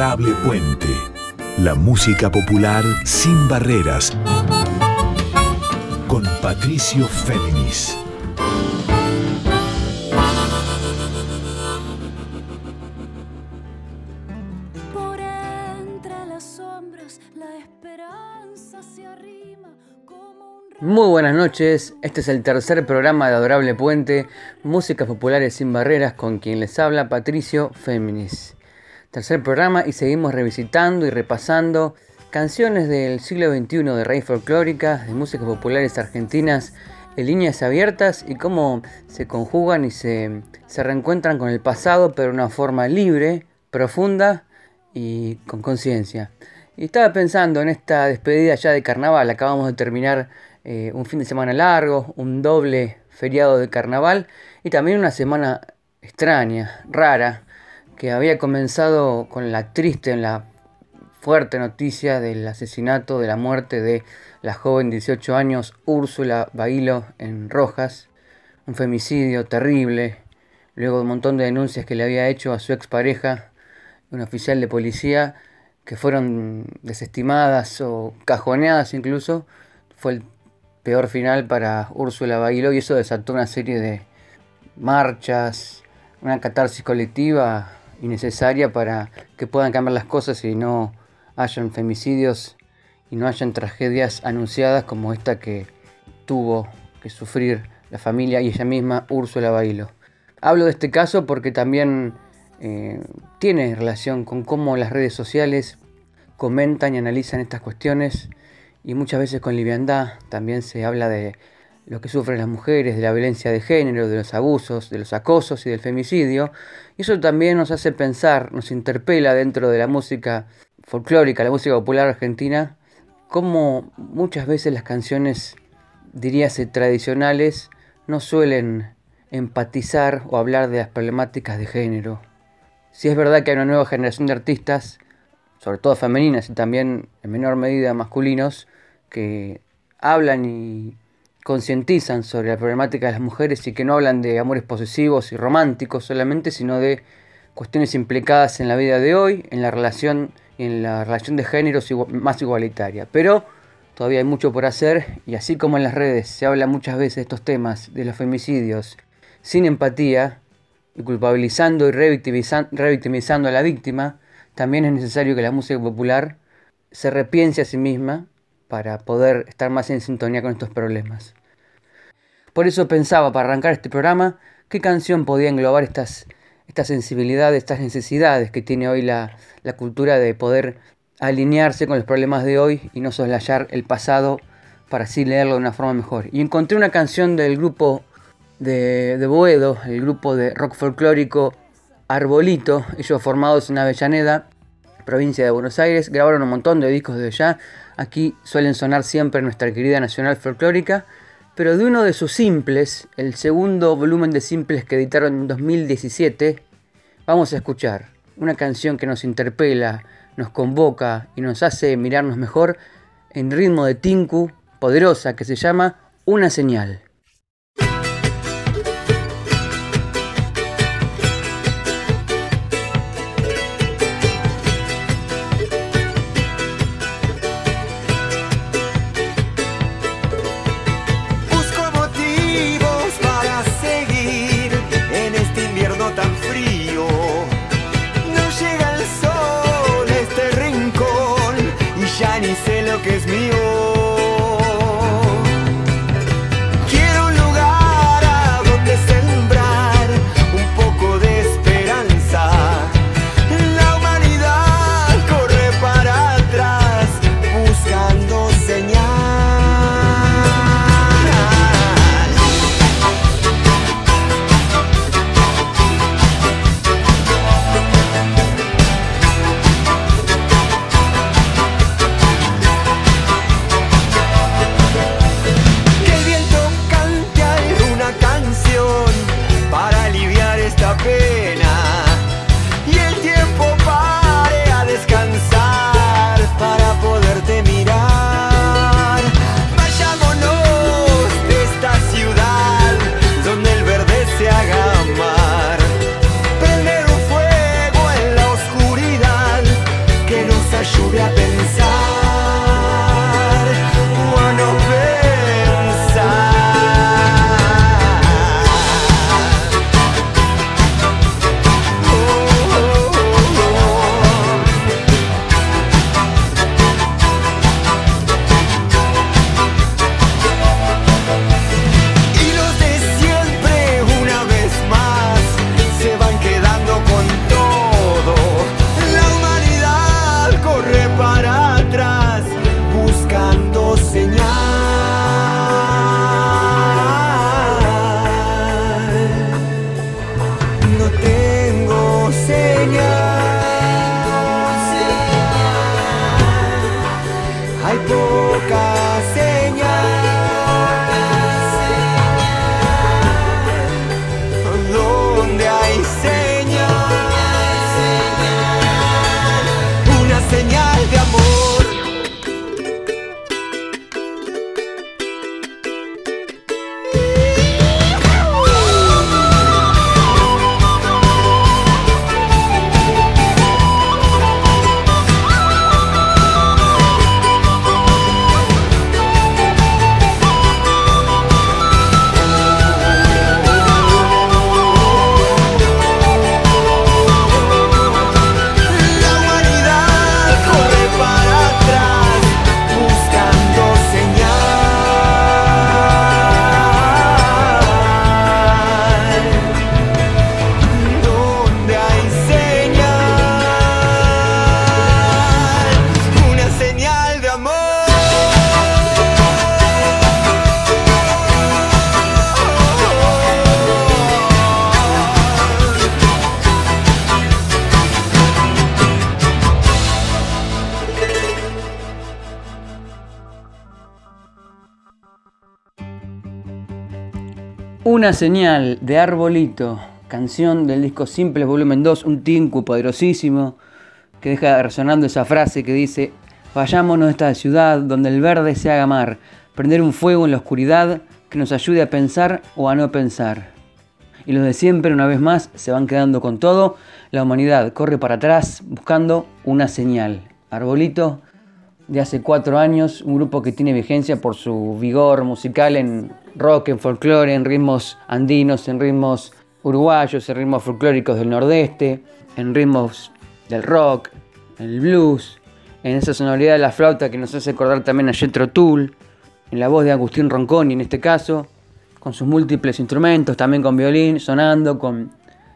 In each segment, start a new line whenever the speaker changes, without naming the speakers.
Adorable Puente. La música popular sin barreras. Con Patricio Féminis.
Muy buenas noches, este es el tercer programa de Adorable Puente, Músicas Populares sin Barreras, con quien les habla Patricio Féminis. Tercer programa y seguimos revisitando y repasando canciones del siglo XXI de raíz folclórica, de músicas populares argentinas en líneas abiertas y cómo se conjugan y se, se reencuentran con el pasado, pero de una forma libre, profunda y con conciencia. Y estaba pensando en esta despedida ya de carnaval, acabamos de terminar eh, un fin de semana largo, un doble feriado de carnaval y también una semana extraña, rara, que había comenzado con la triste, la fuerte noticia del asesinato, de la muerte de la joven de 18 años Úrsula Bailo en Rojas, un femicidio terrible, luego un montón de denuncias que le había hecho a su expareja, un oficial de policía, que fueron desestimadas o cajoneadas incluso, fue el peor final para Úrsula Bailó y eso desató una serie de marchas, una catarsis colectiva innecesaria para que puedan cambiar las cosas y no hayan femicidios y no hayan tragedias anunciadas como esta que tuvo que sufrir la familia y ella misma, Úrsula Bailo. Hablo de este caso porque también eh, tiene relación con cómo las redes sociales comentan y analizan estas cuestiones y muchas veces con liviandad también se habla de lo que sufren las mujeres, de la violencia de género, de los abusos, de los acosos y del femicidio. Y eso también nos hace pensar, nos interpela dentro de la música folclórica, la música popular argentina, cómo muchas veces las canciones, diríase, tradicionales, no suelen empatizar o hablar de las problemáticas de género. Si es verdad que hay una nueva generación de artistas sobre todo femeninas y también en menor medida masculinos, que hablan y concientizan sobre la problemática de las mujeres y que no hablan de amores posesivos y románticos solamente, sino de cuestiones implicadas en la vida de hoy, en la relación en la relación de géneros más igualitaria. Pero todavía hay mucho por hacer y así como en las redes se habla muchas veces de estos temas de los femicidios sin empatía y culpabilizando y revictimizando a la víctima, también es necesario que la música popular se repiense a sí misma para poder estar más en sintonía con estos problemas. Por eso pensaba, para arrancar este programa, qué canción podía englobar estas, estas sensibilidades, estas necesidades que tiene hoy la, cultura de poder alinearse con los problemas de hoy y no soslayar el pasado para así leerlo de una forma mejor. Y encontré una canción del grupo de, de Boedo, el grupo de rock folclórico Arbolito, ellos formados en Avellaneda, provincia de Buenos Aires, grabaron un montón de discos de allá. Aquí suelen sonar siempre nuestra querida Nacional Folclórica, pero de uno de sus simples, el segundo volumen de simples que editaron en 2017, vamos a escuchar una canción que nos interpela, nos convoca y nos hace mirarnos mejor en ritmo de tinku, poderosa, que se llama Una señal. Una señal de Arbolito, canción del disco Simples Volumen 2, un tinku poderosísimo que deja resonando esa frase que dice, vayámonos a esta ciudad donde el verde se haga mar, prender un fuego en la oscuridad que nos ayude a pensar o a no pensar. Y los de siempre, una vez más, se van quedando con todo. La humanidad corre para atrás buscando una señal. Arbolito, de hace cuatro años, un grupo que tiene vigencia por su vigor musical en rock, en folclore, en ritmos andinos, en ritmos uruguayos, en ritmos folclóricos del nordeste, en ritmos del rock, el blues, en esa sonoridad de la flauta que nos hace acordar también a Jethro Tull, en la voz de Agustín Ronconi en este caso, con sus múltiples instrumentos, también con violín, sonando con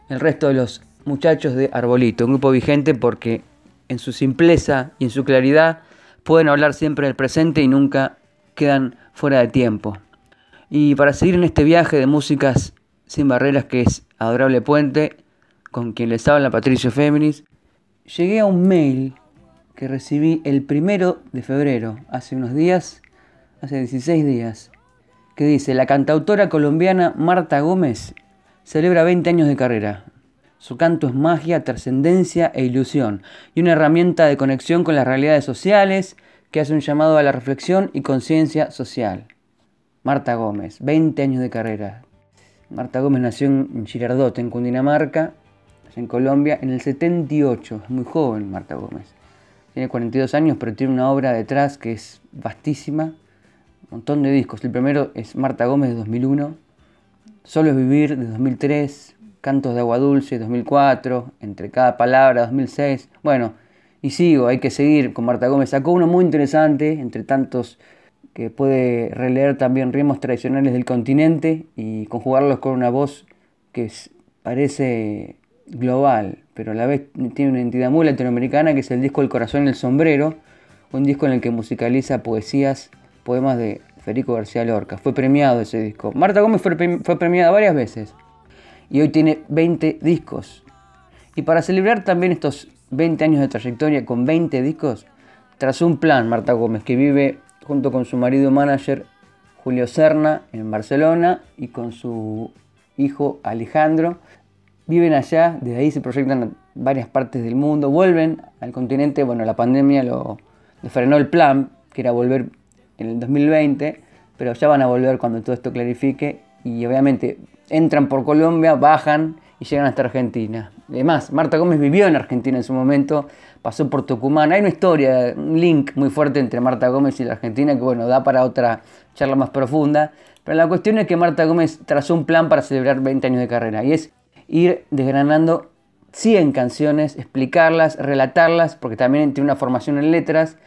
el resto de los muchachos de Arbolito, un grupo vigente porque en su simpleza y en su claridad pueden hablar siempre del presente y nunca quedan fuera de tiempo. Y para seguir en este viaje de músicas sin barreras que es Adorable Puente, con quien les habla Patricio Féminis, llegué a un mail que recibí el primero de febrero, hace unos días, hace 16 días, que dice, la cantautora colombiana Marta Gómez celebra 20 años de carrera. Su canto es magia, trascendencia e ilusión, y una herramienta de conexión con las realidades sociales que hace un llamado a la reflexión y conciencia social. Marta Gómez, 20 años de carrera. Marta Gómez nació en Girardot, en Cundinamarca, en Colombia, en el 78. Es muy joven Marta Gómez. Tiene 42 años, pero tiene una obra detrás que es vastísima. Un montón de discos. El primero es Marta Gómez de 2001. Solo es vivir de 2003. Cantos de Agua Dulce 2004. Entre cada palabra 2006. Bueno, y sigo, hay que seguir con Marta Gómez. Sacó uno muy interesante, entre tantos que puede releer también ritmos tradicionales del continente y conjugarlos con una voz que parece global, pero a la vez tiene una entidad muy latinoamericana que es el disco El corazón en el sombrero, un disco en el que musicaliza poesías, poemas de Federico García Lorca. Fue premiado ese disco. Marta Gómez fue, fue premiada varias veces y hoy tiene 20 discos. Y para celebrar también estos 20 años de trayectoria con 20 discos, trazó un plan Marta Gómez que vive junto con su marido manager Julio Serna en Barcelona y con su hijo Alejandro. Viven allá, desde ahí se proyectan a varias partes del mundo, vuelven al continente, bueno, la pandemia lo, frenó el plan, que era volver en el 2020, pero ya van a volver cuando todo esto clarifique. Y obviamente entran por Colombia, bajan y llegan hasta Argentina. Además, Marta Gómez vivió en Argentina en su momento, pasó por Tucumán. Hay una historia, un link muy fuerte entre Marta Gómez y la Argentina que, bueno, da para otra charla más profunda. Pero la cuestión es que Marta Gómez trazó un plan para celebrar 20 años de carrera y es ir desgranando 100 canciones, explicarlas, relatarlas, porque también tiene una formación en letras.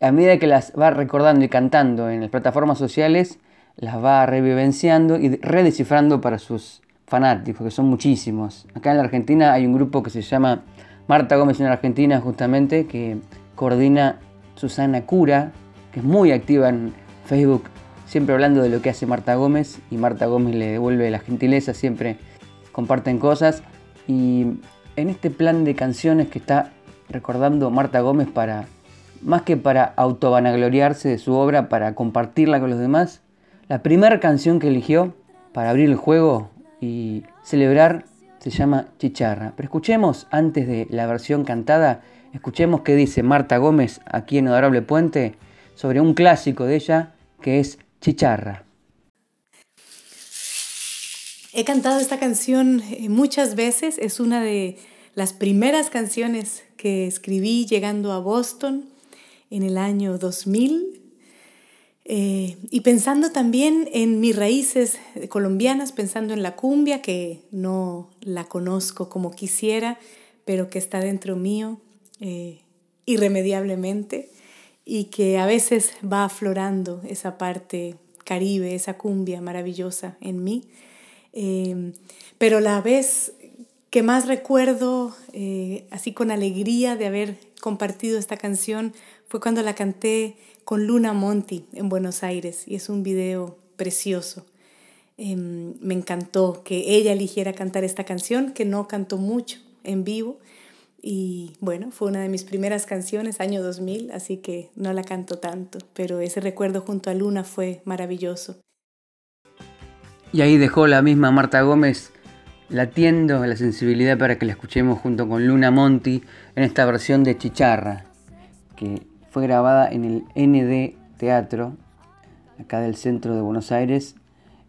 A medida que las va recordando y cantando en las plataformas sociales, las va revivenciando y redescifrando para sus fanáticos, que son muchísimos. Acá en la Argentina hay un grupo que se llama Marta Gómez en Argentina, justamente, que coordina Susana Cura, que es muy activa en Facebook, siempre hablando de lo que hace Marta Gómez, y Marta Gómez le devuelve la gentileza siempre comparten cosas y en este plan de canciones que está recordando Marta Gómez para, más que para autovanagloriarse de su obra, para compartirla con los demás, la primera canción que eligió para abrir el juego y celebrar se llama Chicharra. Pero escuchemos antes de la versión cantada, escuchemos qué dice Marta Gómez aquí en Adorable Puente sobre un clásico de ella que es Chicharra.
He cantado esta canción eh, muchas veces, es una de las primeras canciones que escribí llegando a Boston en el año 2000 eh, y pensando también en mis raíces colombianas, pensando en la cumbia, que no la conozco como quisiera, pero que está dentro mío eh, irremediablemente y que a veces va aflorando esa parte caribe, esa cumbia maravillosa en mí. Em, pero la vez que más recuerdo, eh, así con alegría de haber compartido esta canción, fue cuando la canté con Luna Monti en Buenos Aires y es un video precioso. Em, me encantó que ella eligiera cantar esta canción, que no cantó mucho en vivo. Y bueno, fue una de mis primeras canciones, año 2000, así que no la canto tanto, pero ese recuerdo junto a Luna fue maravilloso.
Y ahí dejó la misma Marta Gómez latiendo la sensibilidad para que la escuchemos junto con Luna Monti en esta versión de Chicharra, que fue grabada en el ND Teatro, acá del centro de Buenos Aires,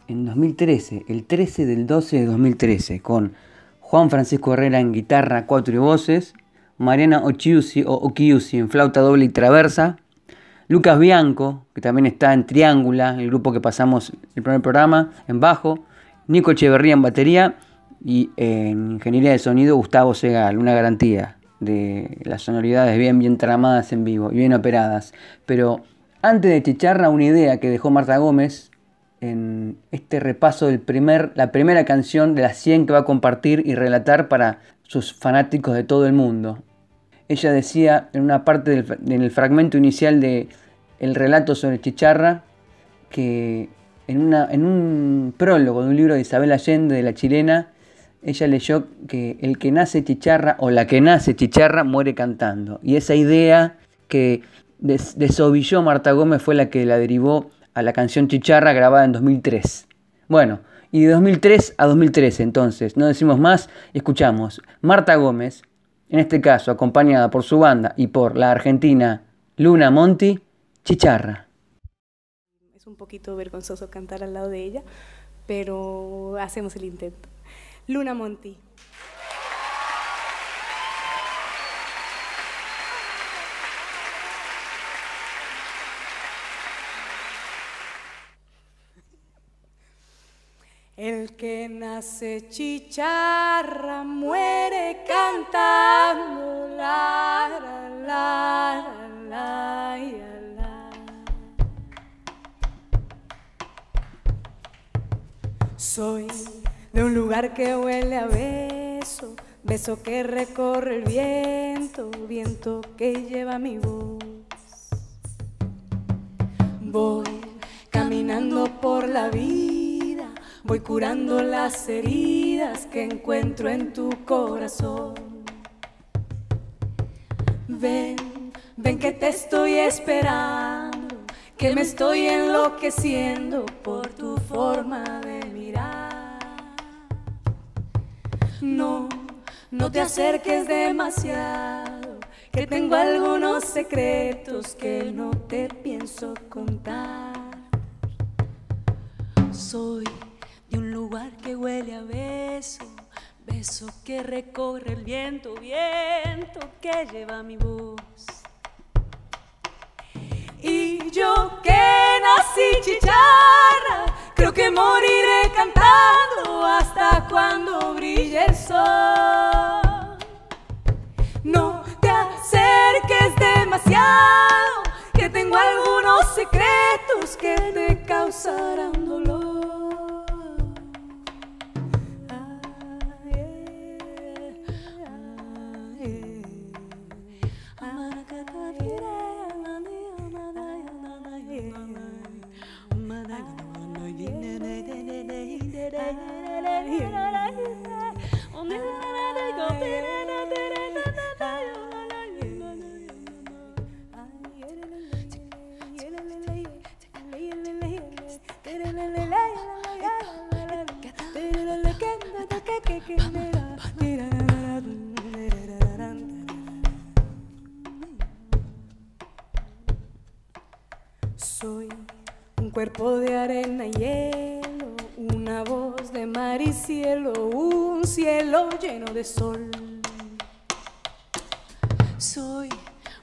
en 2013, el 13 del 12 de 2013, con Juan Francisco Herrera en guitarra, cuatro y voces, Mariana Ochiusi o Okiusi en flauta doble y traversa, Lucas Bianco, que también está en Triángula, el grupo que pasamos el primer programa, en bajo, Nico Echeverría en batería y en ingeniería de sonido Gustavo Segal, una garantía de las sonoridades bien, bien tramadas en vivo y bien operadas. Pero antes de Chicharra, una idea que dejó Marta Gómez en este repaso del primer, la primera canción de las 100 que va a compartir y relatar para sus fanáticos de todo el mundo. Ella decía en una parte del, en el fragmento inicial de el relato sobre Chicharra que en, una, en un prólogo de un libro de Isabel Allende, de la chilena, ella leyó que el que nace chicharra o la que nace chicharra muere cantando. Y esa idea que desovilló Marta Gómez fue la que la derivó a la canción Chicharra grabada en 2003. Bueno, y de 2003 a 2013 entonces, no decimos más, escuchamos Marta Gómez en este caso acompañada por su banda y por la argentina Luna Monti, Chicharra.
Es un poquito vergonzoso cantar al lado de ella, pero hacemos el intento. Luna Monti. El que nace chicharra muere cantando la la la la la. Soy de un lugar que huele a beso, beso que recorre el viento, viento que lleva mi voz. Voy caminando por la vida Voy curando las heridas que encuentro en tu corazón. Ven, ven que te estoy esperando, que me estoy enloqueciendo por tu forma de No, no te acerques demasiado, que tengo algunos secretos que no te pienso contar. Soy de un lugar que huele a beso, beso que recorre el viento, viento que lleva mi voz. Y yo que nací chicharra, creo que moriré cantando hasta cuando brille el sol. No te acerques demasiado, que tengo algunos secretos que te causarán dolor. Soy un cuerpo de arena y hielo, una voz de mar y cielo, un cielo lleno de sol. Soy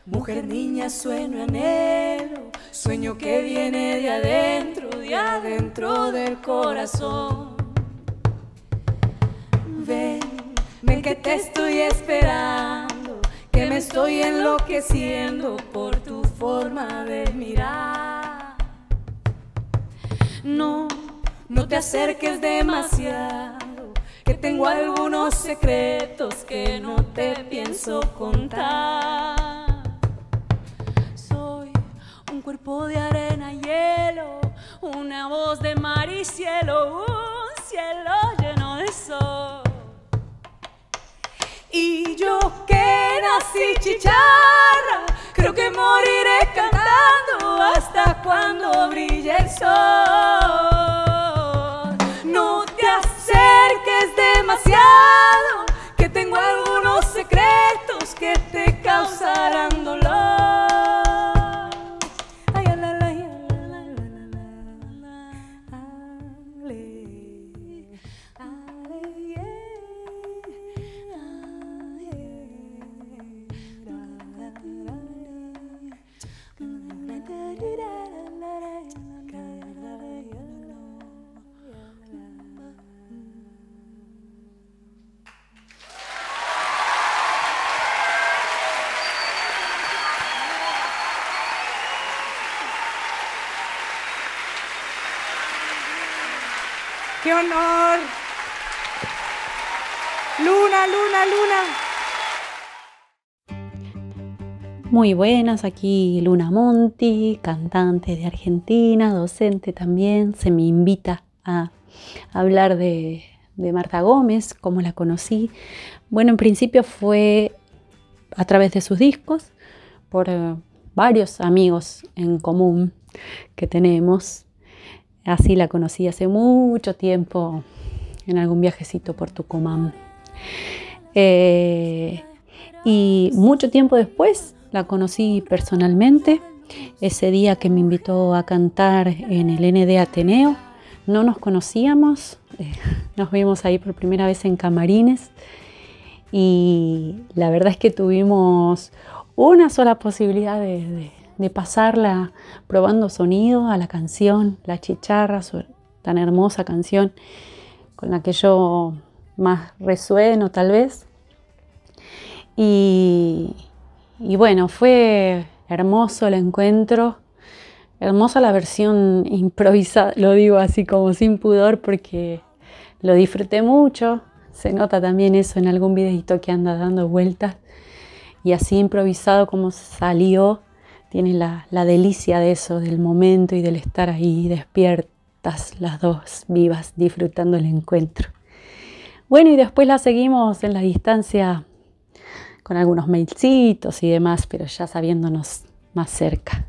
mujer, niña, sueño, anhelo, sueño que viene de adentro, de adentro del corazón. Ven, ven que te estoy esperando, que me estoy enloqueciendo por tu forma de mirar. No, no te acerques demasiado, que tengo algunos secretos que no te pienso contar. Soy un cuerpo de arena y hielo, una voz de mar y cielo, un cielo lleno de sol. Y yo que nací chicharra, creo que moriré cantando hasta cuando brille el sol. demasiado, que tengo algunos secretos que te causarán dolor. Luna, luna, luna.
Muy buenas, aquí Luna Monti, cantante de Argentina, docente también. Se me invita a hablar de, de Marta Gómez, cómo la conocí. Bueno, en principio fue a través de sus discos, por eh, varios amigos en común que tenemos. Así la conocí hace mucho tiempo en algún viajecito por Tucumán. Eh, y mucho tiempo después la conocí personalmente, ese día que me invitó a cantar en el ND Ateneo. No nos conocíamos, eh, nos vimos ahí por primera vez en Camarines y la verdad es que tuvimos una sola posibilidad de, pasarla probando sonido a la canción, la chicharra, tan hermosa canción con la que yo más resueno tal vez. Y, y bueno, fue hermoso el encuentro, hermosa la versión improvisada, lo digo así como sin pudor porque lo disfruté mucho, se nota también eso en algún videito que anda dando vueltas y así improvisado como salió, tiene la, la delicia de eso, del momento y del estar ahí despiertas las dos vivas disfrutando el encuentro. Bueno, y después la seguimos en la distancia con algunos mailcitos y demás, pero ya sabiéndonos más cerca.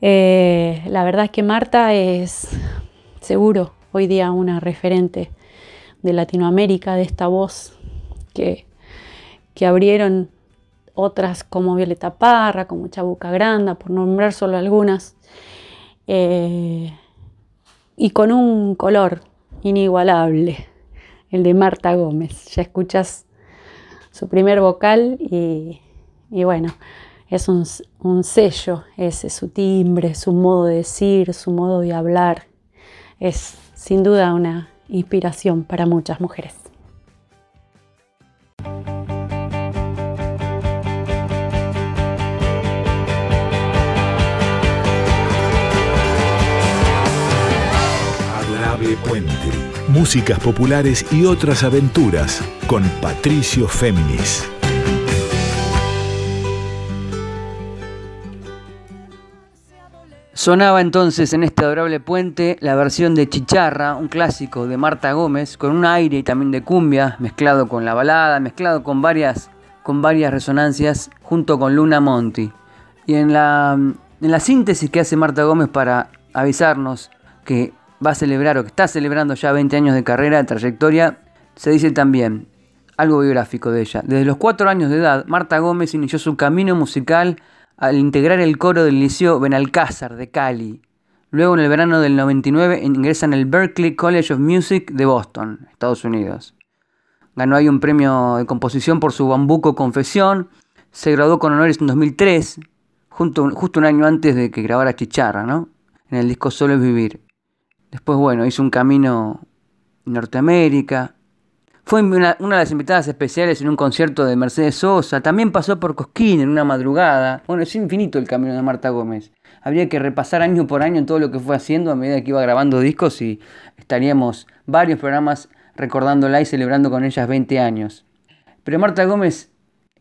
Eh, la verdad es que Marta es seguro hoy día una referente de Latinoamérica, de esta voz que, que abrieron otras como Violeta Parra, como Chabuca Granda, por nombrar solo algunas, eh, y con un color inigualable, el de Marta Gómez. Ya escuchas su primer vocal y, bueno, es un, un, sello ese, su timbre, su modo de decir, su modo de hablar. Es sin duda una inspiración para muchas mujeres.
Puente. Músicas populares y otras aventuras con Patricio Féminis.
Sonaba entonces en este adorable puente la versión de Chicharra, un clásico de Marta Gómez, con un aire y también de cumbia, mezclado con la balada, mezclado con varias, con varias resonancias, junto con Luna Monti. Y en la, en la síntesis que hace Marta Gómez para avisarnos que va a celebrar o que está celebrando ya 20 años de carrera, de trayectoria, se dice también algo biográfico de ella. Desde los 4 años de edad, Marta Gómez inició su camino musical al integrar el coro del Liceo Benalcázar de Cali. Luego, en el verano del 99, ingresa en el Berklee College of Music de Boston, Estados Unidos. Ganó ahí un premio de composición por su Bambuco Confesión. Se graduó con honores en 2003, justo un año antes de que grabara Chicharra, ¿no? En el disco Solo es Vivir. Después, bueno, hizo un camino en Norteamérica, fue una, de las invitadas especiales en un concierto de Mercedes Sosa. También pasó por Cosquín en una madrugada. Bueno, es infinito el camino de Marta Gómez. Habría que repasar año por año todo lo que fue haciendo a medida que iba grabando discos y estaríamos varios programas recordándola y celebrando con ellas 20 años. Pero Marta Gómez,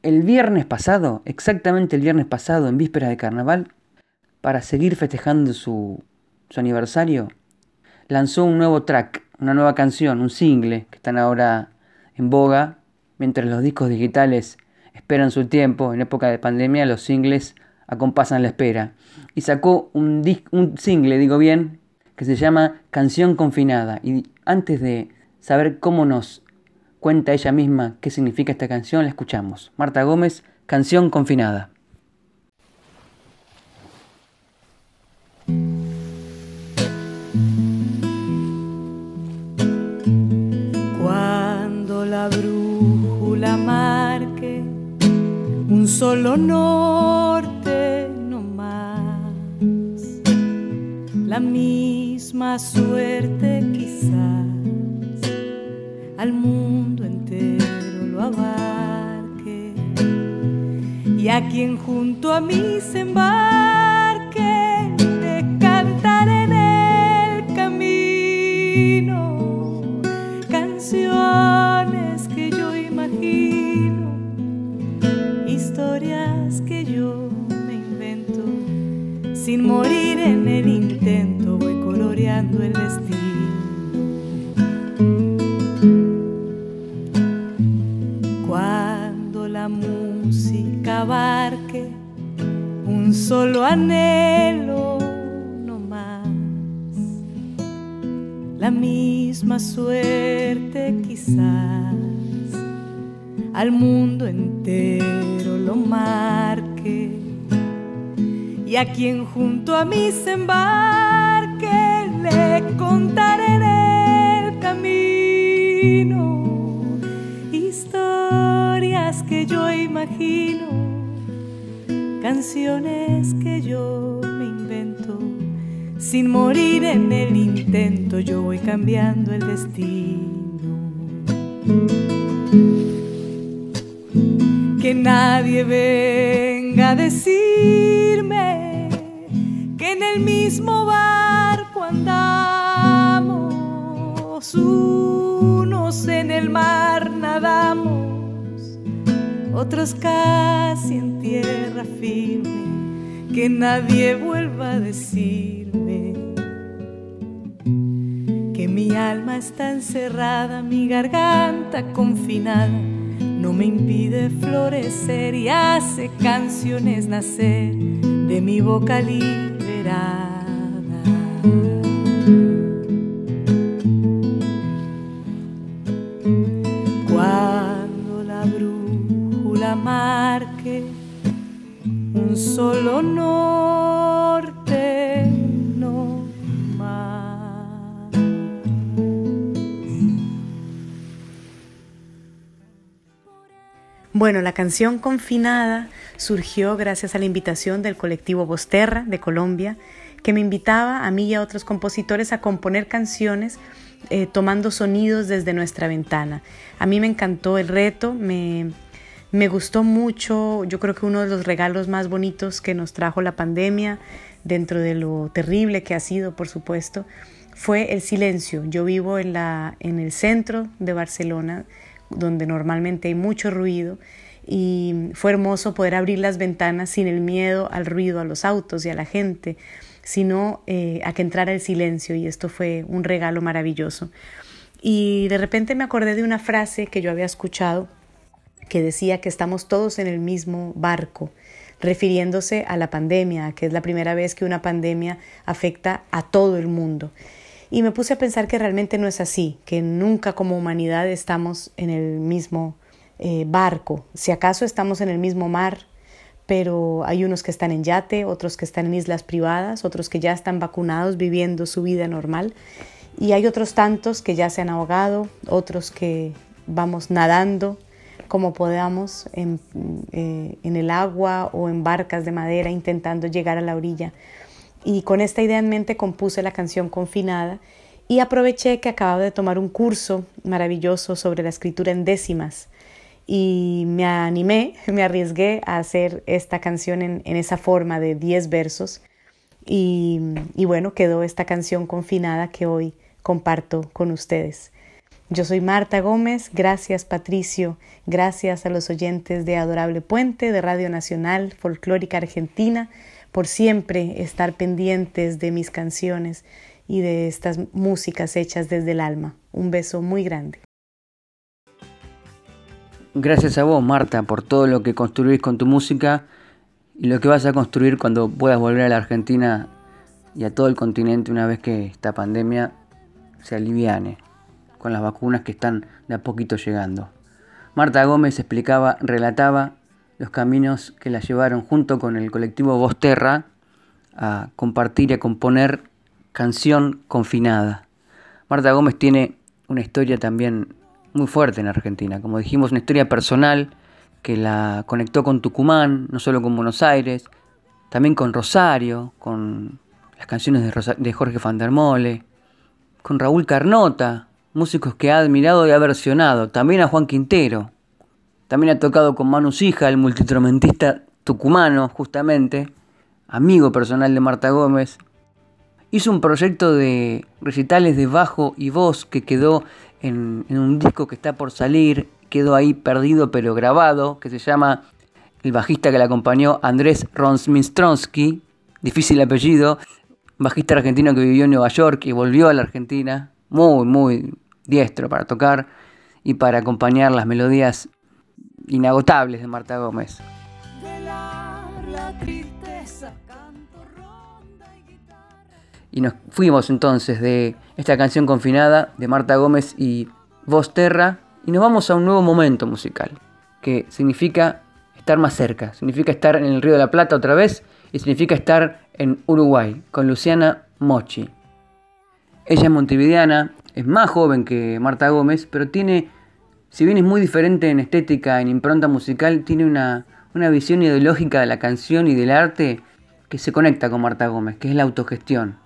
el viernes pasado, exactamente el viernes pasado, en víspera de carnaval, para seguir festejando su, su aniversario, lanzó un nuevo track, una nueva canción, un single, que están ahora en boga, mientras los discos digitales esperan su tiempo, en época de pandemia los singles acompasan la espera. Y sacó un, un single, digo bien, que se llama Canción Confinada. Y antes de saber cómo nos cuenta ella misma qué significa esta canción, la escuchamos. Marta Gómez, Canción Confinada.
Solo norte no más. La misma suerte quizás al mundo entero lo abarque y a quien junto a mí se embarque
solo anhelo no más. La misma suerte quizás al mundo entero lo marque y a quien junto a mí se embarque le contaré en el camino historias que yo imagino, canciones que yo me invento. Sin morir en el intento, yo voy cambiando el destino. Que nadie venga a decirme que en el mismo barco andamos, unos en el mar nadamos, otros casi en tierra firme, que nadie vuelva a decirme que mi alma está encerrada, mi garganta confinada no me impide florecer y hace canciones nacer de mi boca liberada. Bueno, la canción Confinada surgió gracias a la invitación del colectivo Bosterra de Colombia, que me invitaba a mí y a otros compositores a componer canciones eh, tomando sonidos desde nuestra ventana. A mí me encantó el reto, me, me gustó mucho, yo creo que uno de los regalos más bonitos que nos trajo la pandemia, dentro de lo terrible que ha sido, por supuesto, fue el silencio. Yo vivo en, la, en el centro de Barcelona, donde normalmente hay mucho ruido y fue hermoso poder abrir las ventanas sin el miedo al ruido, a los autos y a la gente, sino eh, a que entrara el silencio y esto fue un regalo maravilloso. Y de repente me acordé de una frase que yo había escuchado que decía que estamos todos en el mismo barco, refiriéndose a la pandemia, que es la primera vez que una pandemia afecta a todo el mundo. Y me puse a pensar que realmente no es así, que nunca como humanidad estamos en el mismo eh, barco. Si acaso estamos en el mismo mar, pero hay unos que están en yate, otros que están en islas privadas, otros que ya están vacunados viviendo su vida normal. Y hay otros tantos que ya se han ahogado, otros que vamos nadando como podamos en, eh, en el agua o en barcas de madera intentando llegar a la orilla. Y con esta idea en mente compuse la canción Confinada y aproveché que acababa de tomar un curso maravilloso sobre la escritura en décimas y me animé, me arriesgué a hacer esta canción en, en esa forma de 10 versos y, y bueno, quedó esta canción confinada que hoy comparto con ustedes. Yo soy Marta Gómez, gracias Patricio, gracias a los oyentes de Adorable Puente, de Radio Nacional Folclórica Argentina, por siempre estar pendientes de mis canciones y de estas músicas hechas desde el alma. Un beso muy grande.
Gracias a vos, Marta, por todo lo que construís con tu música y lo que vas a construir cuando puedas volver a la Argentina y a todo el continente una vez que esta pandemia se aliviane con las vacunas que están de a poquito llegando. Marta Gómez explicaba, relataba los caminos que la llevaron junto con el colectivo Vosterra a compartir y a componer canción confinada. Marta Gómez tiene una historia también muy fuerte en Argentina, como dijimos, una historia personal que la conectó con Tucumán, no solo con Buenos Aires, también con Rosario, con las canciones de, Rosa de Jorge Fandermole, con Raúl Carnota, músicos que ha admirado y ha versionado, también a Juan Quintero. También ha tocado con Manu Sija, el multitromentista tucumano, justamente, amigo personal de Marta Gómez. Hizo un proyecto de recitales de bajo y voz que quedó en, un disco que está por salir, quedó ahí perdido pero grabado, que se llama el bajista que le acompañó, Andrés Ronsminstronsky, difícil apellido, bajista argentino que vivió en Nueva York y volvió a la Argentina, muy, muy diestro para tocar y para acompañar las melodías inagotables de Marta Gómez. Y nos fuimos entonces de esta canción confinada de Marta Gómez y Voz Terra y nos vamos a un nuevo momento musical, que significa estar más cerca, significa estar en el Río de la Plata otra vez y significa estar en Uruguay con Luciana Mochi. Ella es montevideana, es más joven que Marta Gómez, pero tiene, si bien es muy diferente en estética, en impronta musical, tiene una, una visión ideológica de la canción y del arte que se conecta con Marta Gómez, que es la autogestión,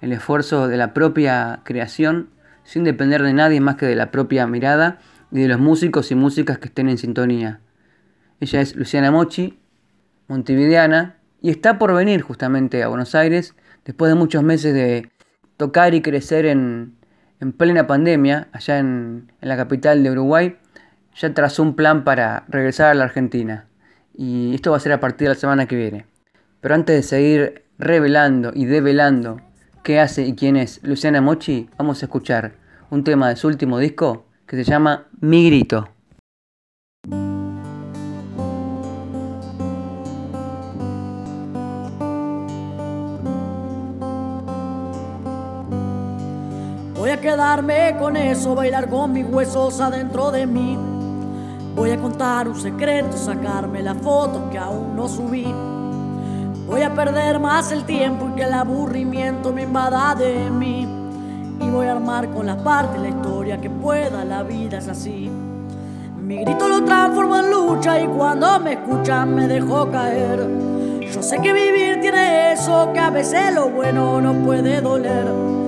el esfuerzo de la propia creación sin depender de nadie más que de la propia mirada y de los músicos y músicas que estén en sintonía. Ella es Luciana Mochi, montevideana, y está por venir justamente a Buenos Aires después de muchos meses de tocar y crecer en, plena pandemia, allá en, en la capital de Uruguay, ya trazó un plan para regresar a la Argentina. Y esto va a ser a partir de la semana que viene. Pero antes de seguir revelando y develando qué hace y quién es Luciana Mochi, vamos a escuchar un tema de su último disco que se llama Mi Grito.
Quedarme con eso, bailar con mis huesos adentro de mí. Voy a contar un secreto, sacarme la foto que aún no subí. Voy a perder más el tiempo y que el aburrimiento me invada de mí. Y voy a armar con las partes la historia que pueda, la vida es así. Mi grito lo transformo en lucha y cuando me escuchan me dejo caer. Yo sé que vivir tiene eso, que a veces lo bueno no puede doler.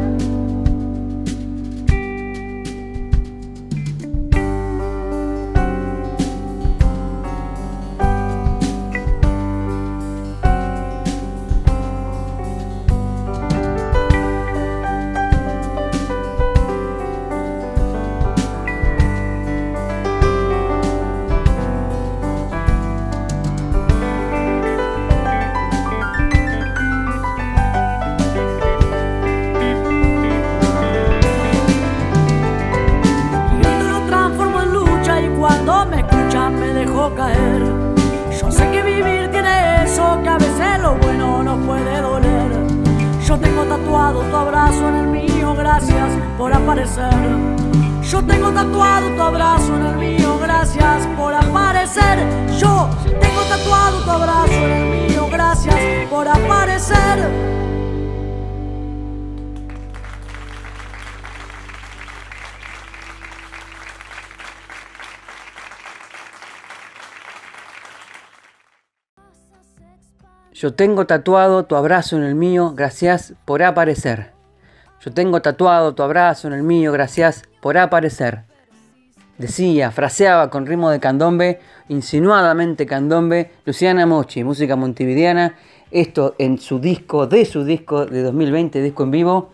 Yo tengo tatuado tu abrazo en el mío, gracias por aparecer. Yo tengo tatuado tu abrazo en el mío, gracias por aparecer. Decía, fraseaba con ritmo de candombe, insinuadamente candombe, Luciana Mochi, música montevideana, esto en su disco, de su disco de 2020, disco en vivo,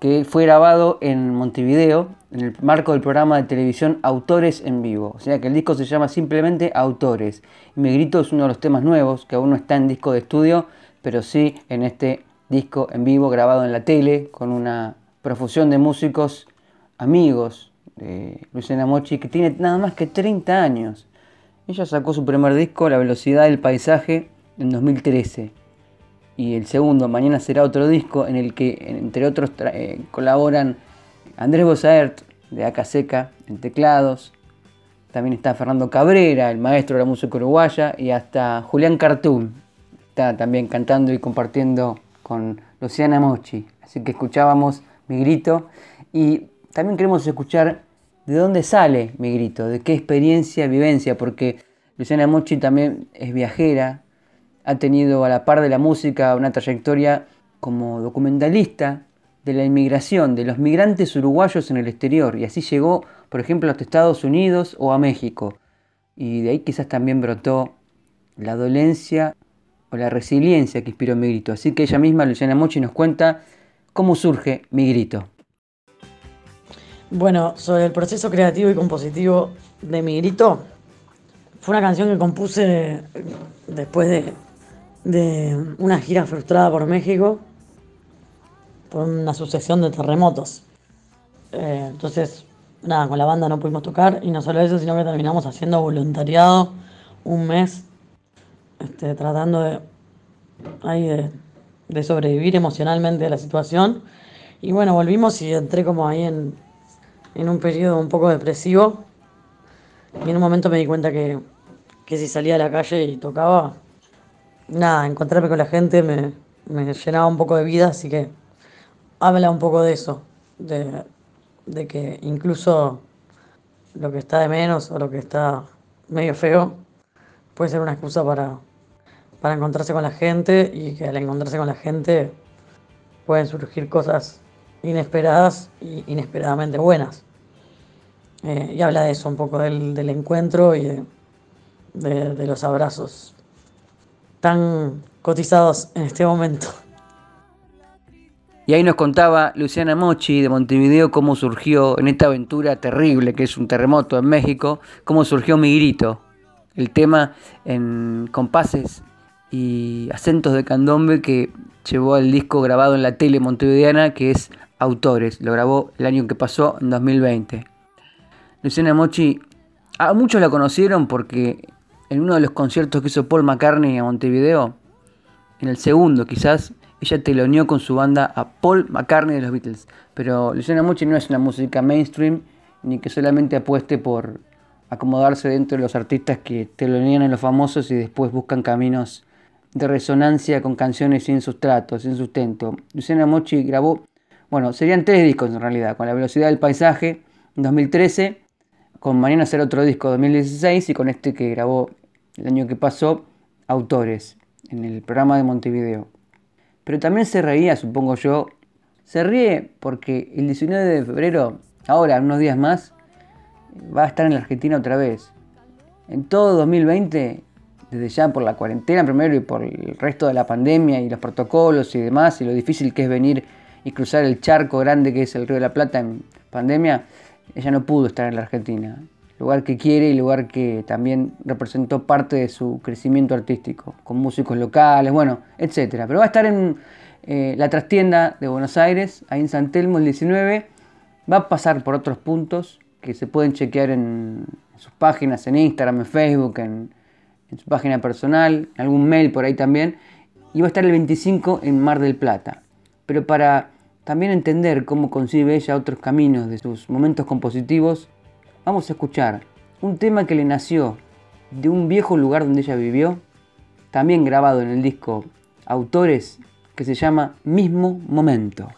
que fue grabado en Montevideo, en el marco del programa de televisión Autores en Vivo. O sea que el disco se llama simplemente Autores. Y Mi Grito es uno de los temas nuevos, que aún no está en disco de estudio, pero sí en este disco en vivo grabado en la tele, con una profusión de músicos amigos de Luciana Mochi, que tiene nada más que 30 años. Ella sacó su primer disco, La velocidad del paisaje, en 2013 y el segundo, Mañana será otro disco, en el que, entre otros, eh, colaboran Andrés Bosaert de Acaseca en teclados, también está Fernando Cabrera, el maestro de la música uruguaya, y hasta Julián Cartoon, está también cantando y compartiendo con Luciana Mochi. Así que escuchábamos mi grito y también queremos escuchar de dónde sale mi grito, de qué experiencia, vivencia, porque Luciana Mochi también es viajera, ha tenido a la par de la música una trayectoria como documentalista de la inmigración, de los migrantes uruguayos en el exterior, y así llegó, por ejemplo, a Estados Unidos o a México. Y de ahí quizás también brotó la dolencia o la resiliencia que inspiró mi grito. Así que ella misma, Luciana Mochi, nos cuenta cómo surge mi grito.
Bueno, sobre el proceso creativo y compositivo de mi grito, fue una canción que compuse después de, de una gira frustrada por México, por una sucesión de terremotos. Eh, entonces, nada, con la banda no pudimos tocar y no solo eso, sino que terminamos haciendo voluntariado un mes, este, tratando de, ahí de sobrevivir emocionalmente a la situación. Y bueno, volvimos y entré como ahí en, en un periodo un poco depresivo. Y en un momento me di cuenta que, si salía a la calle y tocaba, nada, encontrarme con la gente me, llenaba un poco de vida, así que habla un poco de eso, de, que incluso lo que está de menos o lo que está medio feo puede ser una excusa para, para encontrarse con la gente y que al encontrarse con la gente pueden surgir cosas inesperadas y inesperadamente buenas. Eh, y habla de eso, un poco del, encuentro y de, los abrazos tan cotizados en este momento.
Y ahí nos contaba Luciana Mochi de Montevideo cómo surgió en esta aventura terrible que es un terremoto en México, cómo surgió Mi Grito, el tema en compases y acentos de candombe que llevó al disco grabado en la tele montevideana que es autores. Lo grabó el año que pasó, en 2020. Luciana Mochi, a muchos la conocieron porque en uno de los conciertos que hizo Paul McCartney a Montevideo, en el segundo quizás, ella teloneó con su banda a Paul McCartney de los Beatles. Pero Luciana Mochi no es una música mainstream ni que solamente apueste por acomodarse dentro de los artistas que telonean a los famosos y después buscan caminos de resonancia con canciones sin sustrato, sin sustento. Luciana Mochi grabó bueno, serían tres discos en realidad, con La velocidad del paisaje en 2013, con Mañana será otro disco 2016 y con este que grabó el año que pasó, Autores, en el programa de Montevideo. Pero también se reía, supongo yo, se ríe porque el 19 de febrero, ahora, unos días más, va a estar en la Argentina otra vez. En todo 2020, desde ya por la cuarentena primero y por el resto de la pandemia y los protocolos y demás, y lo difícil que es venir y cruzar el charco grande que es el Río de la Plata en pandemia, ella no pudo estar en la Argentina. Lugar que quiere y lugar que también representó parte de su crecimiento artístico, con músicos locales, bueno, etc. Pero va a estar en eh, la trastienda de Buenos Aires, ahí en San Telmo el 19. Va a pasar por otros puntos que se pueden chequear en, sus páginas, en Instagram, en Facebook, en, en su página personal, en algún mail por ahí también. Y va a estar el 25 en Mar del Plata. Pero para también entender cómo concibe ella otros caminos de sus momentos compositivos, vamos a escuchar un tema que le nació de un viejo lugar donde ella vivió, también grabado en el disco Autores, que se llama Mismo Momento.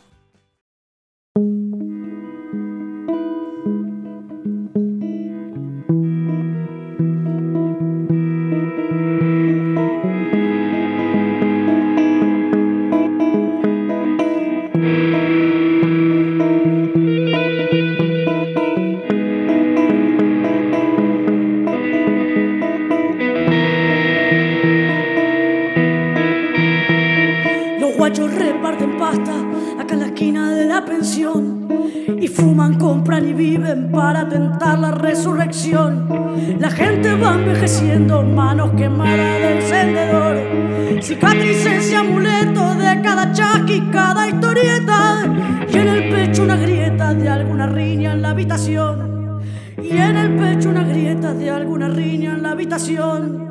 De alguna riña en la habitación.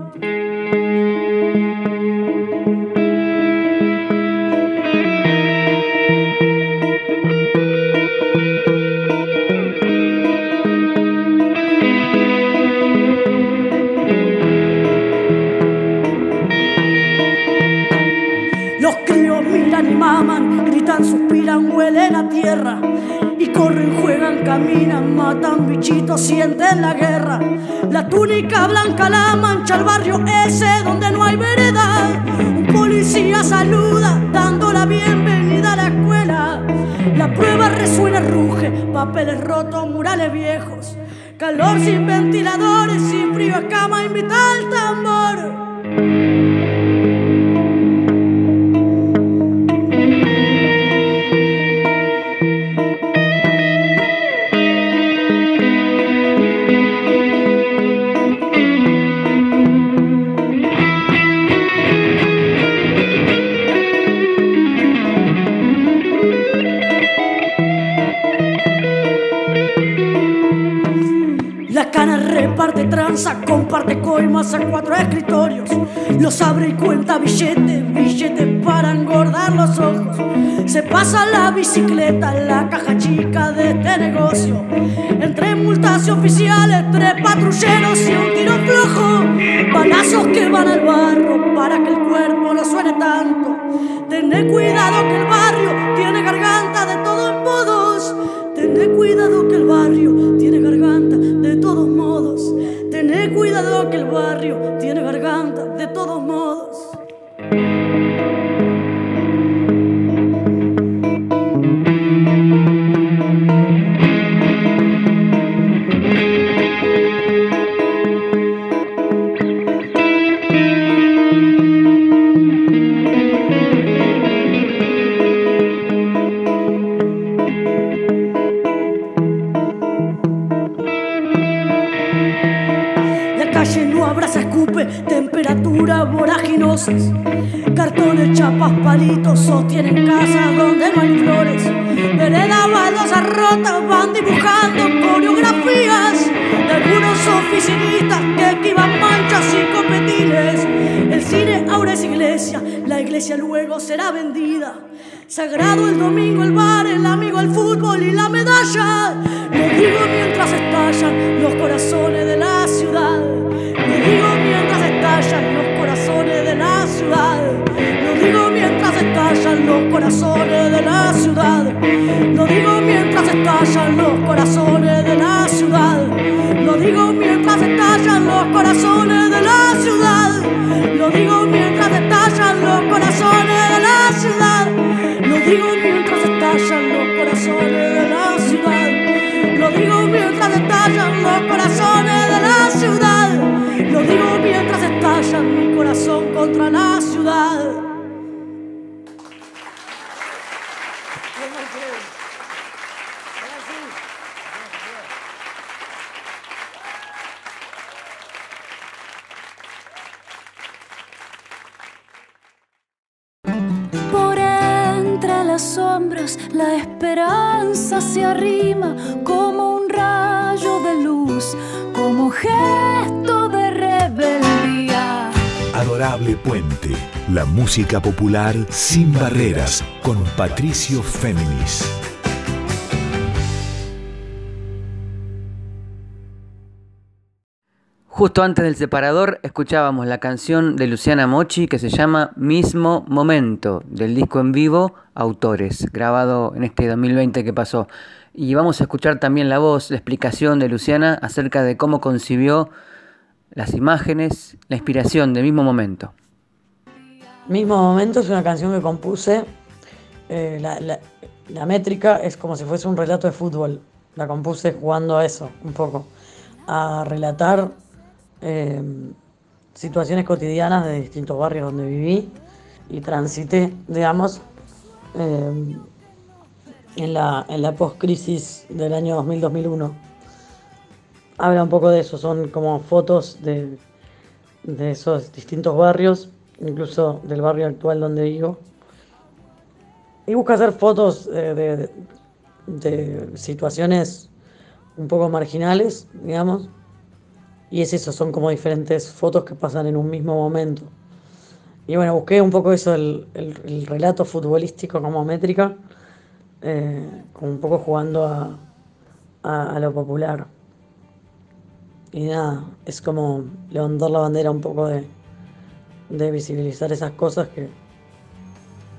Calor sin ventiladores, reparte tranza, comparte coimas a cuatro escritorios. Los abre y cuenta billetes, billetes para engordar los ojos. Se pasa la bicicleta la caja chica de este negocio. Entre multas y oficiales, tres patrulleros y un tiro flojo. Balazos que van al barro para que el cuerpo no suene tanto. Tené cuidado que el barrio tiene garganta de todos modos. Tené cuidado que el barrio que el barrio tiene garganta de todos modos. Iglesia luego será vendida. Sagrado el domingo, el bar, el amigo, el fútbol y la medalla. Lo digo mientras estallan los corazones de la ciudad. Lo digo mientras estallan los corazones de la ciudad. Lo digo mientras estallan los corazones de la ciudad. Lo digo mientras estallan los corazones de la ciudad. Lo digo mientras estallan los corazones de la ciudad. La ciudad.
Por entre las sombras la esperanza se arrima como un rayo de luz, como gesto de.
Adorable Puente, la música popular sin barreras con Patricio Féminis.
Justo antes del separador escuchábamos la canción de Luciana Mochi que se llama Mismo Momento, del disco en vivo Autores, grabado en este 2020 que pasó. Y vamos a escuchar también la voz, la explicación de Luciana acerca de cómo concibió las imágenes, la inspiración de Mismo Momento.
Mismo momento es una canción que compuse. eh, la, la- métrica es como si fuese un relato de fútbol. La compuse jugando a eso, un poco. A relatar eh, situaciones cotidianas de distintos barrios donde viví y transité, digamos, eh, en la, en la post-crisis del año 2000-2001. Habla un poco de eso, son como fotos de, de esos distintos barrios, incluso del barrio actual donde vivo. Y busca hacer fotos eh, de, de situaciones un poco marginales, digamos. Y es eso, son como diferentes fotos que pasan en un mismo momento. Y bueno, busqué un poco eso, el, el- el relato futbolístico como métrica, eh, como un poco jugando a- a lo popular. Y nada, es como levantar la bandera un poco de, de visibilizar esas cosas que,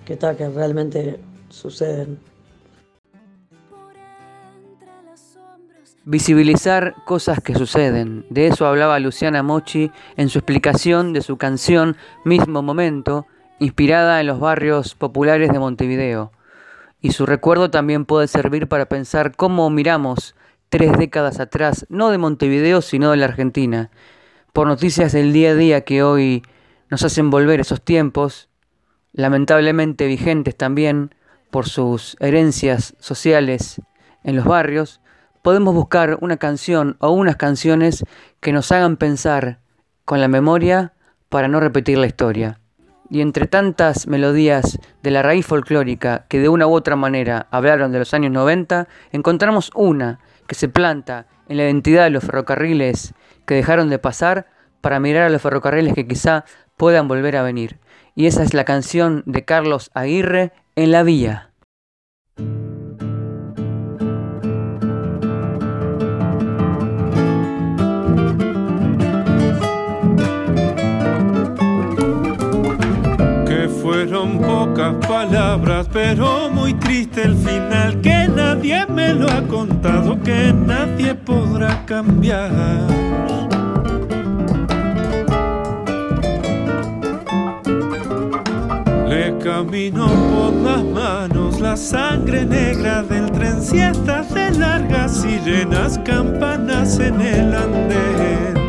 que, ta, que realmente suceden.
Visibilizar cosas que suceden. De eso hablaba Luciana Mochi en su explicación de su canción Mismo Momento, inspirada en los barrios populares de Montevideo. Y su recuerdo también puede servir para pensar cómo miramos tres décadas atrás, no de Montevideo, sino de la Argentina, por noticias del día a día que hoy nos hacen volver esos tiempos, lamentablemente vigentes también por sus herencias sociales en los barrios, podemos buscar una canción o unas canciones que nos hagan pensar con la memoria para no repetir la historia. Y entre tantas melodías de la raíz folclórica que de una u otra manera hablaron de los años 90, encontramos una que se planta en la identidad de los ferrocarriles que dejaron de pasar para mirar a los ferrocarriles que quizá puedan volver a venir. Y esa es la canción de Carlos Aguirre en la vía.
Palabras, pero muy triste el final, que nadie me lo ha contado, que nadie podrá cambiar. Le camino por las manos la sangre negra del tren, siestas de largas y llenas campanas en el andén.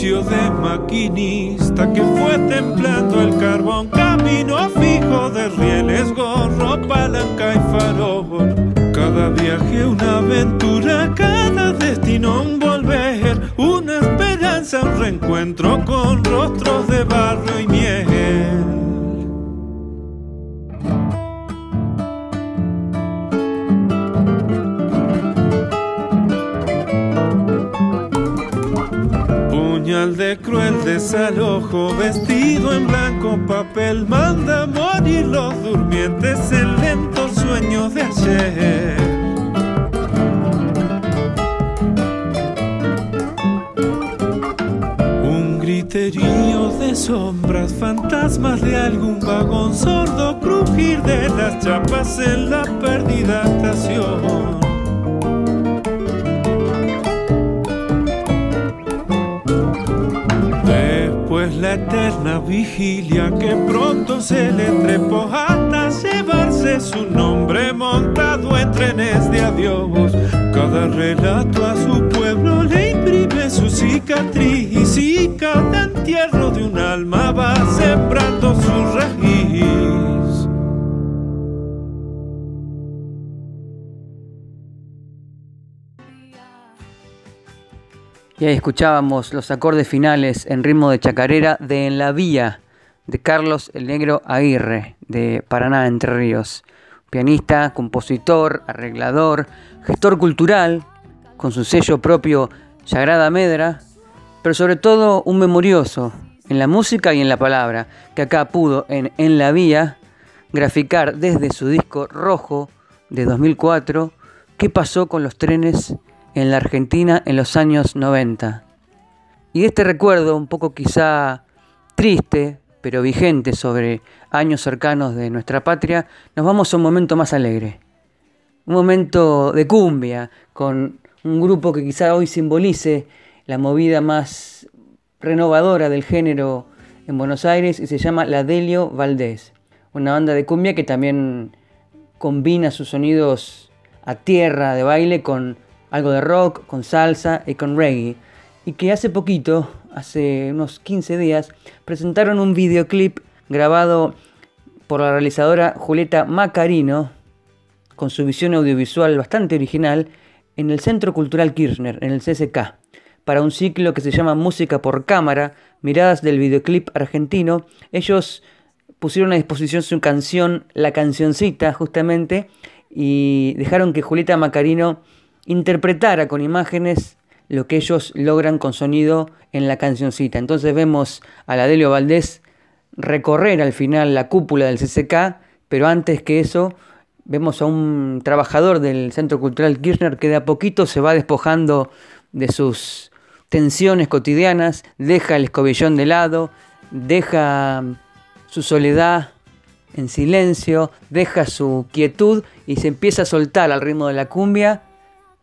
De maquinista que fue templando el carbón, camino fijo de rieles, gorro, palanca y farol. Cada viaje una aventura, cada destino un volver, una esperanza, un reencuentro con rostros de barro y miel. Cruel desalojo, vestido en blanco papel, manda morir los durmientes en lentos sueños de ayer. Un griterío de sombras, fantasmas de algún vagón sordo, crujir de las chapas en la perdida estación. La eterna vigilia que pronto se le trepó hasta llevarse su nombre montado en trenes de adiós. Cada relato a su pueblo le imprime su cicatriz y cada entierro de un alma va sembrando su raíz.
Y ahí escuchábamos los acordes finales en ritmo de chacarera de En la Vía de Carlos el Negro Aguirre de Paraná, Entre Ríos. Pianista, compositor, arreglador, gestor cultural, con su sello propio Sagrada Medra, pero sobre todo un memorioso en la música y en la palabra, que acá pudo en En la Vía graficar desde su disco rojo de 2004 qué pasó con los trenes en la Argentina en los años 90. Y este recuerdo, un poco quizá triste, pero vigente sobre años cercanos de nuestra patria, nos vamos a un momento más alegre. Un momento de cumbia, con un grupo que quizá hoy simbolice la movida más renovadora del género en Buenos Aires y se llama La Delio Valdés. Una banda de cumbia que también combina sus sonidos a tierra de baile con algo de rock, con salsa y con reggae, y que hace poquito, hace unos 15 días, presentaron un videoclip grabado por la realizadora Julieta Macarino, con su visión audiovisual bastante original, en el Centro Cultural Kirchner, en el CCK, para un ciclo que se llama Música por Cámara, miradas del videoclip argentino. Ellos pusieron a disposición su canción, la cancioncita justamente, y dejaron que Julieta Macarino interpretara con imágenes lo que ellos logran con sonido en la cancioncita. Entonces vemos a la Delio Valdés recorrer al final la cúpula del CCK, pero antes que eso vemos a un trabajador del Centro Cultural Kirchner que de a poquito se va despojando de sus tensiones cotidianas, deja el escobillón de lado, deja su soledad en silencio, deja su quietud y se empieza a soltar al ritmo de la cumbia,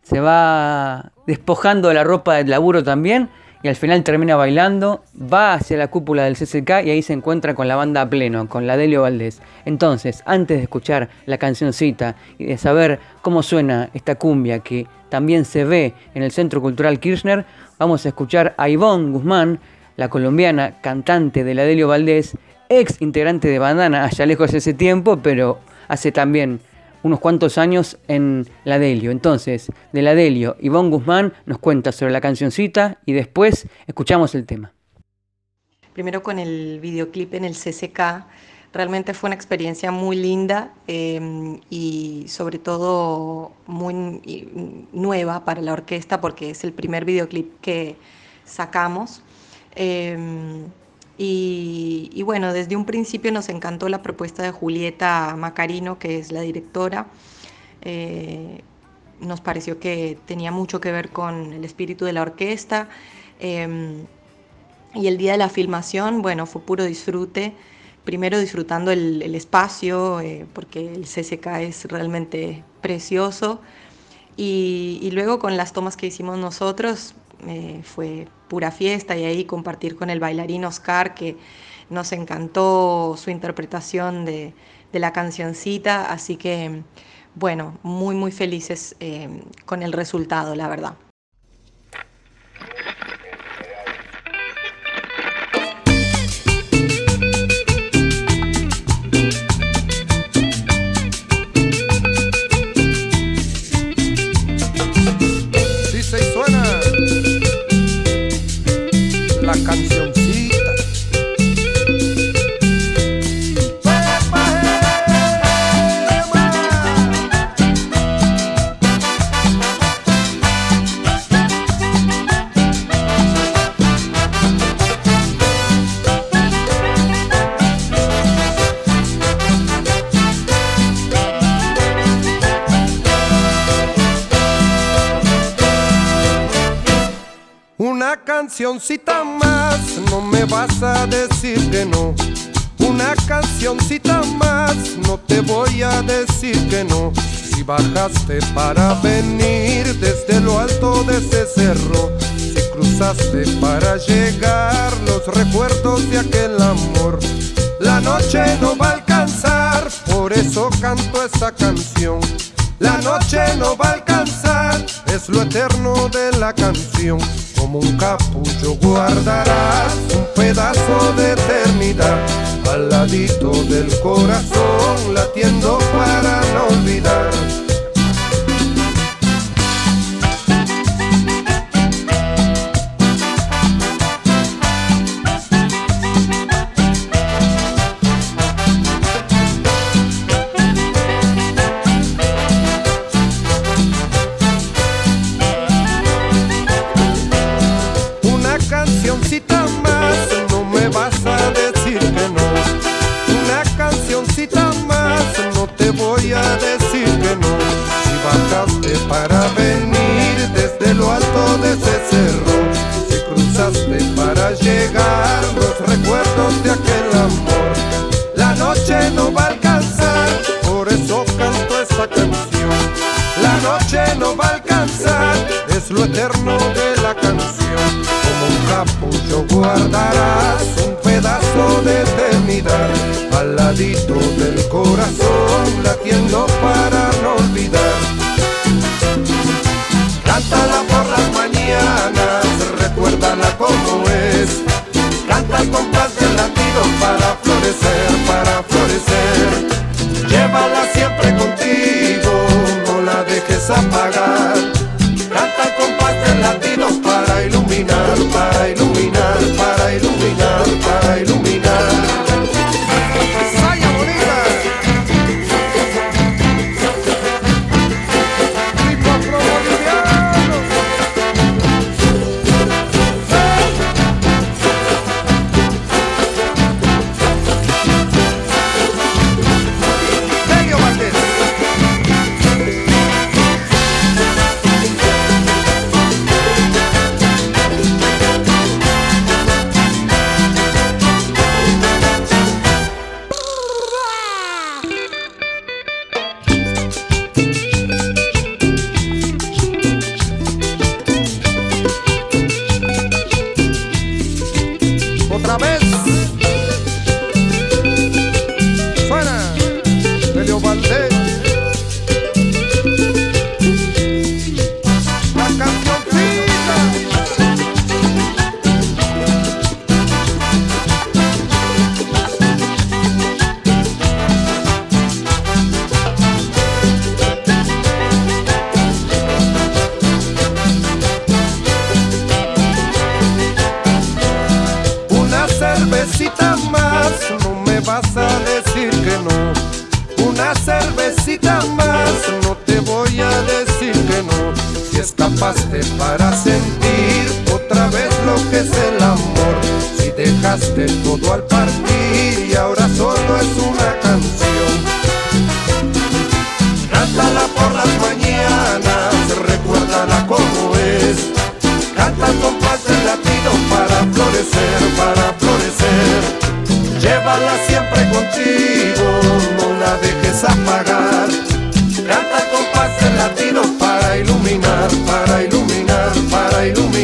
se va despojando de la ropa del laburo también y al final termina bailando, va hacia la cúpula del CCK y ahí se encuentra con la banda a pleno, con la Delio Valdés. Entonces, antes de escuchar la cancioncita y de saber cómo suena esta cumbia que también se ve en el Centro Cultural Kirchner, vamos a escuchar a Ivonne Guzmán, la colombiana cantante de la Delio Valdés, ex integrante de Bandana, allá lejos de ese tiempo, pero hace también unos cuantos años en la Delio. Entonces, de la Delio, Ivonne Guzmán nos cuenta sobre la cancioncita y después escuchamos el tema.
Primero con el videoclip en el CCK, realmente fue una experiencia muy linda em, y sobre todo muy nueva para la orquesta porque es el primer videoclip que sacamos. Em, y, bueno, desde un principio nos encantó la propuesta de Julieta Macarino, que es la directora. Eh, nos pareció que tenía mucho que ver con el espíritu de la orquesta. Em, y el día de la filmación, bueno, fue puro disfrute. Primero disfrutando el, espacio, eh, porque el CCK es realmente precioso. Y, y, luego con las tomas que hicimos nosotros, eh, fue pura fiesta y ahí compartir con el bailarín Oscar que nos encantó su interpretación de, la cancioncita, así que bueno, muy muy felices eh, con el resultado, la verdad.
Cancioncita. Más, no me vas a decir que no. Una cancioncita más, no te voy a decir que no. Si bajaste para venir desde lo alto de ese cerro, si cruzaste para llegar los recuerdos de aquel amor. La noche no va a alcanzar, por eso canto esa canción. La noche no va a alcanzar, es lo eterno de la canción. Como un capullo guardarás un pedazo de eternidad. Al ladito del corazón latiendo para no olvidar La noche no va a alcanzar, es lo eterno de la canción. Como un capullo guardarás un pedazo de eternidad al ladito del corazón, latiendo para no olvidar. Cántala por las mañanas, recuérdala como vas a pagar. Canta con compás latinos para iluminar, para iluminar. Para sentir otra vez lo que es el amor, si dejaste todo al partir para iluminar, para iluminar,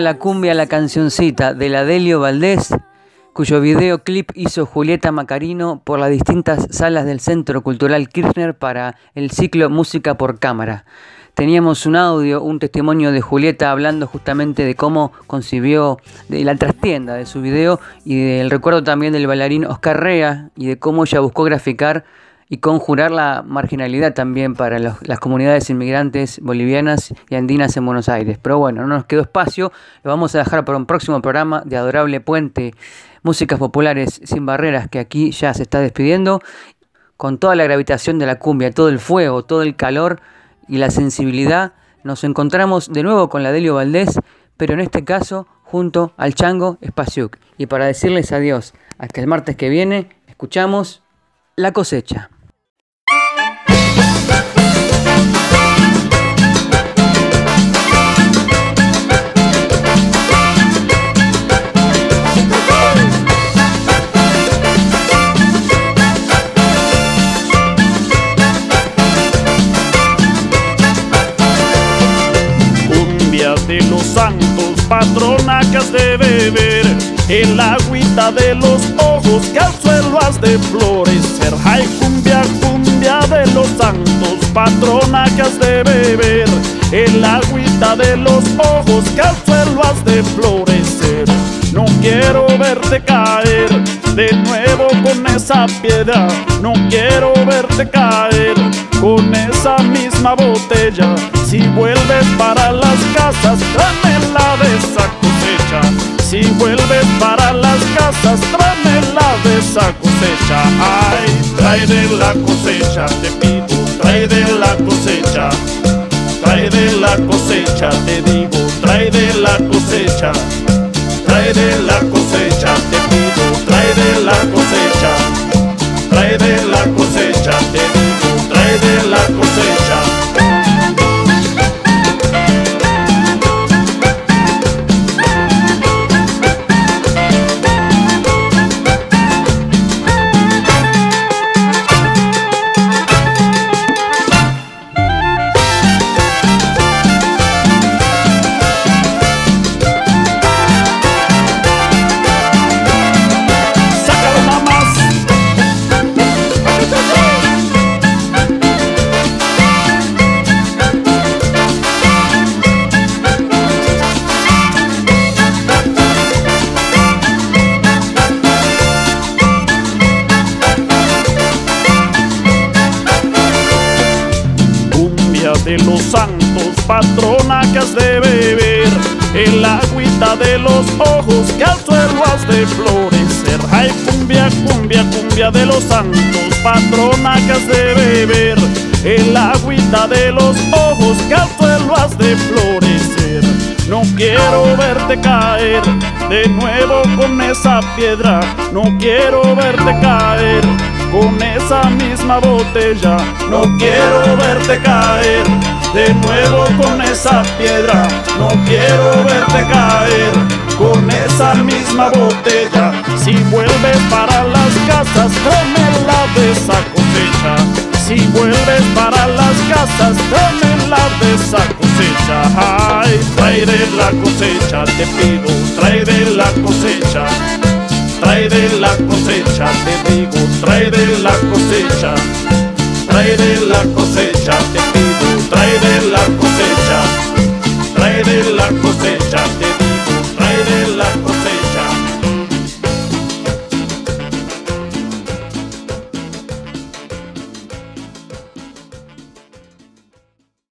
la cumbia, la cancioncita de la Delio Valdés, cuyo videoclip hizo Julieta Macarino por las distintas salas del Centro Cultural Kirchner para el ciclo Música por Cámara. Teníamos un audio, un testimonio de Julieta hablando justamente de cómo concibió de la trastienda de su video y del recuerdo también del bailarín Oscar Rea y de cómo ella buscó graficar y conjurar la marginalidad también para las comunidades inmigrantes bolivianas y andinas en Buenos Aires. Pero bueno, no nos quedó espacio, lo vamos a dejar para un próximo programa de Adorable Puente, Músicas Populares sin Barreras, que aquí ya se está despidiendo, con toda la gravitación de la cumbia, todo el fuego, todo el calor y la sensibilidad. Nos encontramos de nuevo con la Delio Valdés, pero en este caso junto al Chango Espaciuc. Y para decirles adiós, hasta el martes que viene, escuchamos La cosecha.
Patrona que has de beber El agüita de los ojos que al suelo has de florecer. Ay, cumbia, cumbia de los santos, patrona que has de beber El agüita de los ojos que al suelo has de florecer. No quiero verte caer de nuevo con esa piedra No quiero verte caer con esa misma botella Si vuelves para las casas, tráemela de esa cosecha. Si vuelves para las casas, tráemela de esa cosecha. Ay, trae de la cosecha, te pido, trae de la cosecha. Trae de la cosecha, te digo, trae de la cosecha. Trae de la cosecha, te pido, trae de la cosecha. Trae de la cosecha, te digo, trae de la cosecha. De nuevo con esa piedra No quiero verte caer con esa misma botella. No quiero verte caer de nuevo con esa piedra. No quiero verte caer con esa misma botella. Si vuelves para las casas, tráemela de esa cosecha si vuelves para las casas, dame la de esa cosecha. Ay, trae de la cosecha, te pido, trae de la cosecha. Trae de la cosecha, te digo, trae de la cosecha. Trae de la cosecha, te pido, trae de la cosecha. Trae de la cosecha, te digo, trae de la cosecha.